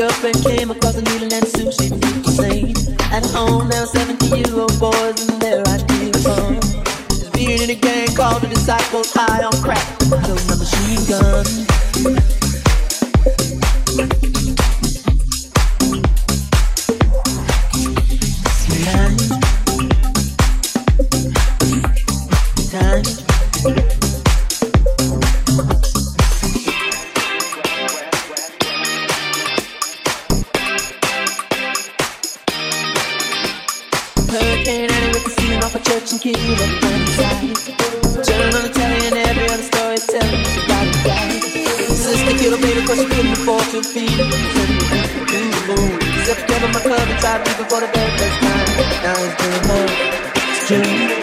up and watching King of Turn on the telly and every other you about the guy. Sister killed a baby cause she couldn't afford to feed him. Except for my club and tried to leave before the very first time. Now it's doing more. It's